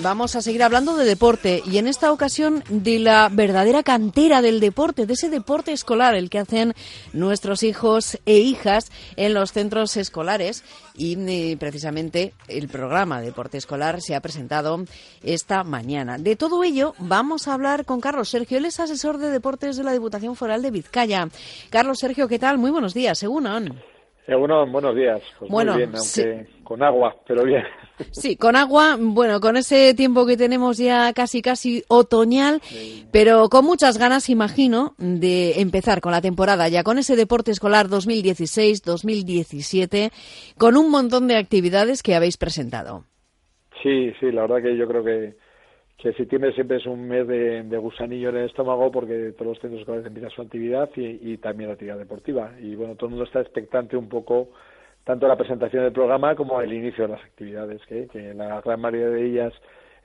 Vamos a seguir hablando de deporte y en esta ocasión de la verdadera cantera del deporte, de ese deporte escolar, el que hacen nuestros hijos e hijas en los centros escolares. Y eh, precisamente el programa Deporte Escolar se ha presentado esta mañana. De todo ello vamos a hablar con Carlos Sergio. Él es asesor de deportes de la Diputación Foral de Vizcaya. Carlos Sergio, ¿qué tal? Muy buenos días, según bueno, buenos días. Pues bueno, muy bien, aunque con agua, pero bien. Sí, con agua, bueno, con ese tiempo que tenemos ya casi casi otoñal, pero con muchas ganas, imagino, de empezar con la temporada ya con ese deporte escolar 2016-2017, con un montón de actividades que habéis presentado. Sí, sí, la verdad que yo creo que que septiembre siempre es un mes de, gusanillo en el estómago porque todos los centros escolares empiezan su actividad y, también la actividad deportiva. Y bueno, todo el mundo está expectante un poco tanto la presentación del programa como el inicio de las actividades, que, la gran mayoría de ellas,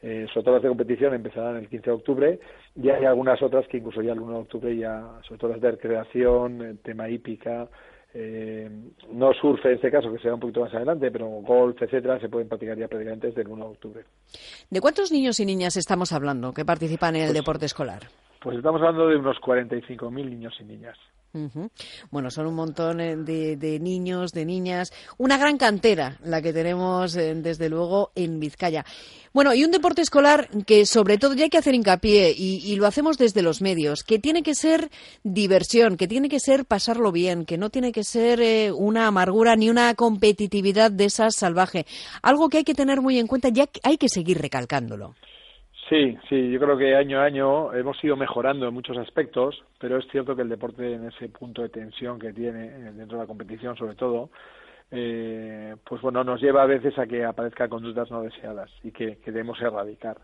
eh, sobre todo las de competición, empezarán el 15 de octubre y hay algunas otras que incluso ya el 1 de octubre ya, sobre todo las de recreación, tema hípica, eh, no surfe en este caso, que será un poquito más adelante, pero golf, etcétera, se pueden practicar ya prácticamente desde el 1 de octubre. ¿De cuántos niños y niñas estamos hablando que participan en el pues deporte escolar? Pues estamos hablando de unos 45.000 niños y niñas. Bueno, son un montón eh, de, niños, de niñas, una gran cantera la que tenemos eh, desde luego en Vizcaya. Bueno, y un deporte escolar que sobre todo ya hay que hacer hincapié y, lo hacemos desde los medios, que tiene que ser diversión, que tiene que ser pasarlo bien, que no tiene que ser eh, una amargura ni una competitividad de esas salvaje. Algo que hay que tener muy en cuenta, ya hay que seguir recalcándolo. Sí, sí, yo creo que año a año hemos ido mejorando en muchos aspectos, pero es cierto que el deporte en ese punto de tensión que tiene eh, dentro de la competición, sobre todo, eh, pues bueno, nos lleva a veces a que aparezcan conductas no deseadas y que, debemos erradicar.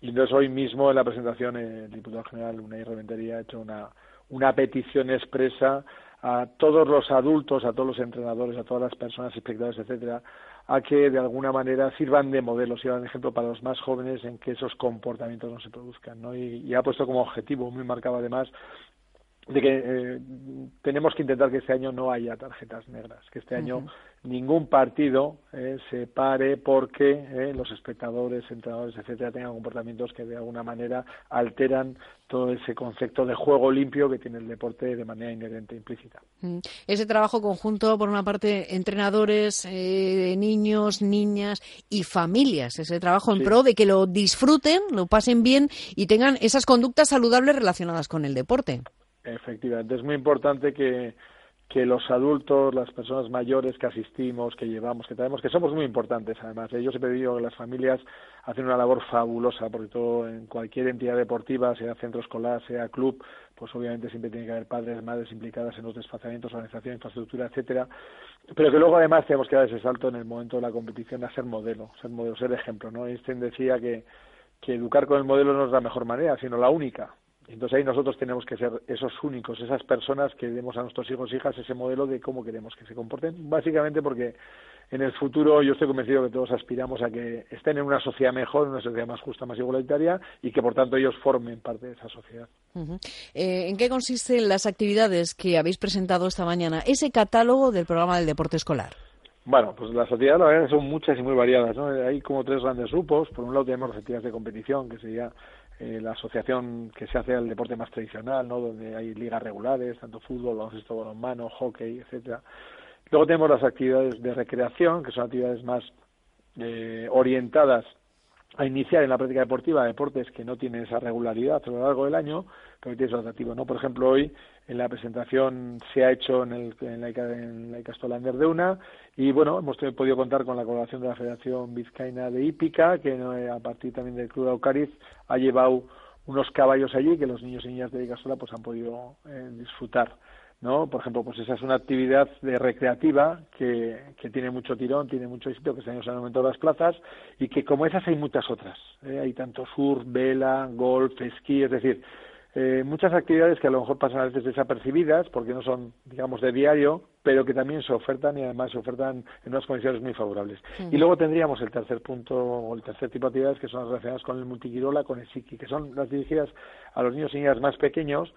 Y entonces hoy mismo en la presentación el diputado general Unai Reventería ha hecho una, una petición expresa a todos los adultos, a todos los entrenadores, a todas las personas, espectadores, etcétera, a que de alguna manera sirvan de modelo, sirvan de ejemplo para los más jóvenes en que esos comportamientos no se produzcan. ¿no? Y, ha puesto como objetivo muy marcado además de que eh, tenemos que intentar que este año no haya tarjetas negras, que este año ningún partido eh, se pare porque eh, los espectadores, entrenadores, etcétera, tengan comportamientos que de alguna manera alteran todo ese concepto de juego limpio que tiene el deporte de manera inherente implícita. Mm. Ese trabajo conjunto, por una parte, entrenadores, eh, niños, niñas y familias, ese trabajo en pro de que lo disfruten, lo pasen bien y tengan esas conductas saludables relacionadas con el deporte. Efectivamente, es muy importante que que los adultos, las personas mayores que asistimos, que llevamos, que tenemos, que somos muy importantes además. ¿eh? Yo siempre digo que las familias hacen una labor fabulosa, porque todo en cualquier entidad deportiva, sea centro escolar, sea club, pues obviamente siempre tiene que haber padres, madres implicadas en los desplazamientos, organización, infraestructura, etcétera, pero que luego además tenemos que dar ese salto en el momento de la competición a ser modelo, ser modelo, ser ejemplo, ¿no? Einstein decía que que educar con el modelo no es la mejor manera, sino la única. Entonces ahí nosotros tenemos que ser esos únicos, esas personas que demos a nuestros hijos e hijas ese modelo de cómo queremos que se comporten, básicamente porque en el futuro yo estoy convencido que todos aspiramos a que estén en una sociedad mejor, una sociedad más justa, más igualitaria y que por tanto ellos formen parte de esa sociedad. Eh, ¿En qué consisten las actividades que habéis presentado esta mañana? Ese catálogo del programa del deporte escolar. Bueno, pues las actividades la verdad son muchas y muy variadas. ¿no? Hay como tres grandes grupos. Por un lado tenemos las actividades de competición, que sería eh, la asociación que se hace al deporte más tradicional, ¿no? donde hay ligas regulares, tanto fútbol, baloncesto, balonmano, hockey, etcétera. Luego tenemos las actividades de recreación, que son actividades más eh, orientadas a iniciar en la práctica deportiva deportes que no tienen esa regularidad a lo largo del año, pero que tienen su atractivo. ¿no? Por ejemplo, hoy en la presentación se ha hecho en, el, en la en la de una y bueno, hemos podido contar con la colaboración de la Federación Vizcaína de Hípica, que a partir también del Club de Aucariz ha llevado unos caballos allí que los niños y niñas de Icastola pues han podido eh, disfrutar ¿no? Por ejemplo, pues esa es una actividad de recreativa que, que tiene mucho tirón, tiene mucho éxito, que se han aumentado las plazas y que como esas hay muchas otras. ¿eh? Hay tanto surf, vela, golf, esquí, es decir, eh, muchas actividades que a lo mejor pasan a veces desapercibidas porque no son, digamos, de diario, pero que también se ofertan y además se ofertan en unas condiciones muy favorables. Y luego tendríamos el tercer punto o el tercer tipo de actividades que son las relacionadas con el multiquirola, con el psiqui, que son las dirigidas a los niños y niñas más pequeños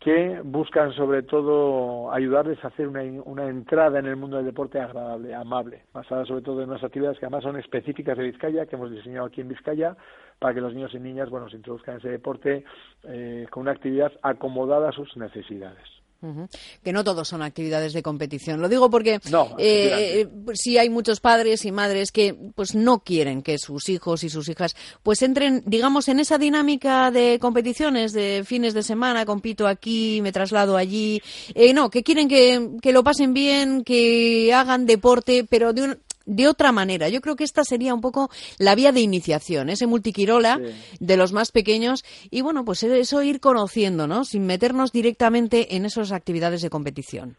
que buscan sobre todo ayudarles a hacer una, una, entrada en el mundo del deporte agradable, amable, basada sobre todo en unas actividades que además son específicas de Vizcaya, que hemos diseñado aquí en Vizcaya, para que los niños y niñas bueno, se introduzcan en ese deporte eh, con una actividad acomodada a sus necesidades. Que no todos son actividades de competición. Lo digo porque eh, eh, sí hay muchos padres y madres que pues no quieren que sus hijos y sus hijas pues entren, digamos, en esa dinámica de competiciones de fines de semana, compito aquí, me traslado allí. Eh, no, que quieren que, que lo pasen bien, que hagan deporte, pero de un, de otra manera. Yo creo que esta sería un poco la vía de iniciación, ese multiquirola de los más pequeños y bueno, pues eso ir conociendo, ¿no? Sin meternos directamente en esas actividades de competición.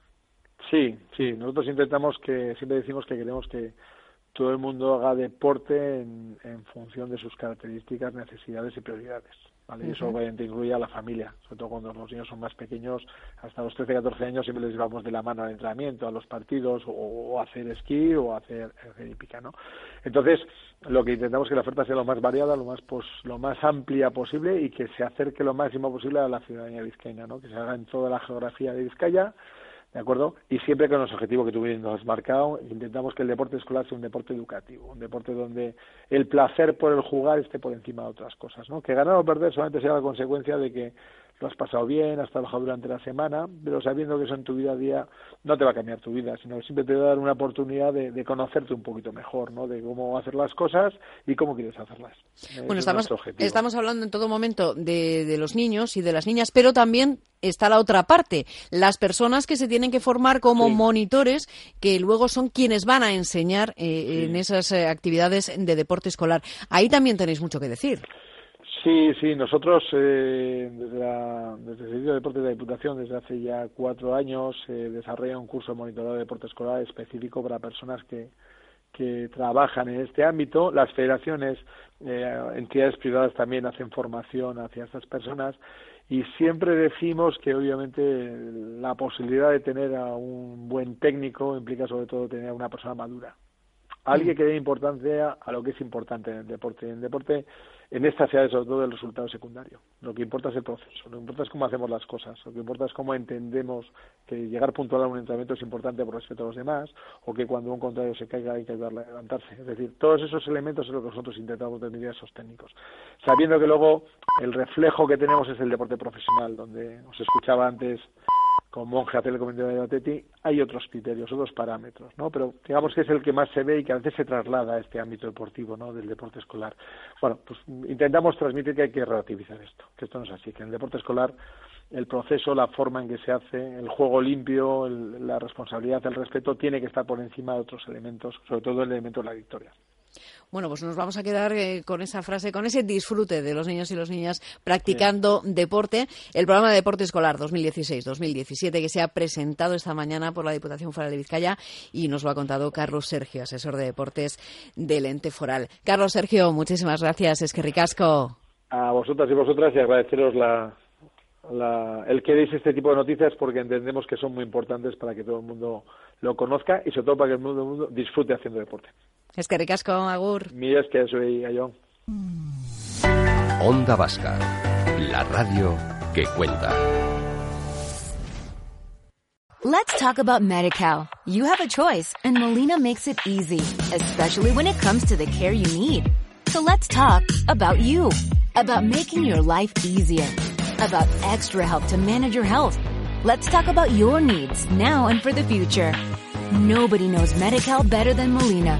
Sí, sí, nosotros intentamos que, siempre decimos que queremos que todo el mundo haga deporte en función de sus características, necesidades y prioridades. ¿Vale? Eso obviamente incluye a la familia, sobre todo cuando los niños son más pequeños, hasta los 13, 14 años siempre les llevamos de la mano al entrenamiento, a los partidos, o, a hacer esquí o hacer, hacer hípica, ¿no? Entonces, lo que intentamos es que la oferta sea lo más variada, lo más pues, lo más amplia posible y que se acerque lo máximo posible a la ciudadanía vizcaína, ¿no? Que se haga en toda la geografía de Vizcaya, ¿de acuerdo? Y siempre con los objetivos que tú nos has marcado, intentamos que el deporte escolar sea un deporte educativo, un deporte donde el placer por el jugar esté por encima de otras cosas, ¿no? Que ganar o perder solamente sea la consecuencia de que lo has pasado bien, has trabajado durante la semana, pero sabiendo que eso en tu vida a día no te va a cambiar tu vida, sino que siempre te va a dar una oportunidad de, conocerte un poquito mejor, ¿no? De cómo hacer las cosas y cómo quieres hacerlas. Bueno, estamos, estamos hablando en todo momento de, de los niños y de las niñas, pero también está la otra parte, las personas que se tienen que formar como monitores, que luego son quienes van a enseñar eh, en esas eh, actividades de deporte escolar. Ahí también tenéis mucho que decir. Sí, sí, nosotros eh, desde, la, el Servicio de Deportes de la Diputación desde hace ya cuatro años eh, desarrolla un curso de monitorado de deporte escolar específico para personas que, que trabajan en este ámbito. Las federaciones, eh, entidades privadas también hacen formación hacia estas personas y siempre decimos que obviamente la posibilidad de tener a un buen técnico implica sobre todo tener a una persona madura. Alguien que dé importancia a lo que es importante en el deporte. En el deporte en esta se sobre todo el resultado secundario. Lo que importa es el proceso, lo que importa es cómo hacemos las cosas, lo que importa es cómo entendemos que llegar puntual a un entrenamiento es importante por respeto a los demás, o que cuando un contrario se caiga hay que ayudarle a levantarse. Es decir, todos esos elementos es lo que nosotros intentamos transmitir a esos técnicos. Sabiendo que luego el reflejo que tenemos es el deporte profesional, donde os escuchaba antes con el comentario de Ateti, hay otros criterios, otros parámetros, ¿no? Pero digamos que es el que más se ve y que a veces se traslada a este ámbito deportivo, ¿no? Del deporte escolar. Bueno, pues intentamos transmitir que hay que relativizar esto, que esto no es así, que en el deporte escolar el proceso, la forma en que se hace, el juego limpio, la responsabilidad, el respeto, tiene que estar por encima de otros elementos, sobre todo el elemento de la victoria. Bueno, pues nos vamos a quedar eh, con esa frase, con ese disfrute de los niños y las niñas practicando deporte. El programa de deporte escolar 2016-2017 que se ha presentado esta mañana por la Diputación Foral de Vizcaya y nos lo ha contado Carlos Sergio, asesor de deportes del ente foral. Carlos Sergio, muchísimas gracias. Es que ricasco. A vosotras y vosotras y agradeceros la, el que deis este tipo de noticias porque entendemos que son muy importantes para que todo el mundo lo conozca y sobre todo para que el mundo disfrute haciendo deporte. Es que ricasco, Agur. Mira, es que soy Ayón. Onda Vasca, la radio que cuenta. Let's talk about MediCal. You have a choice and Molina makes it easy, especially when it comes to the care you need. So let's talk about you, about making your life easier, about extra help to manage your health. Let's talk about your needs now and for the future. Nobody knows MediCal better than Molina.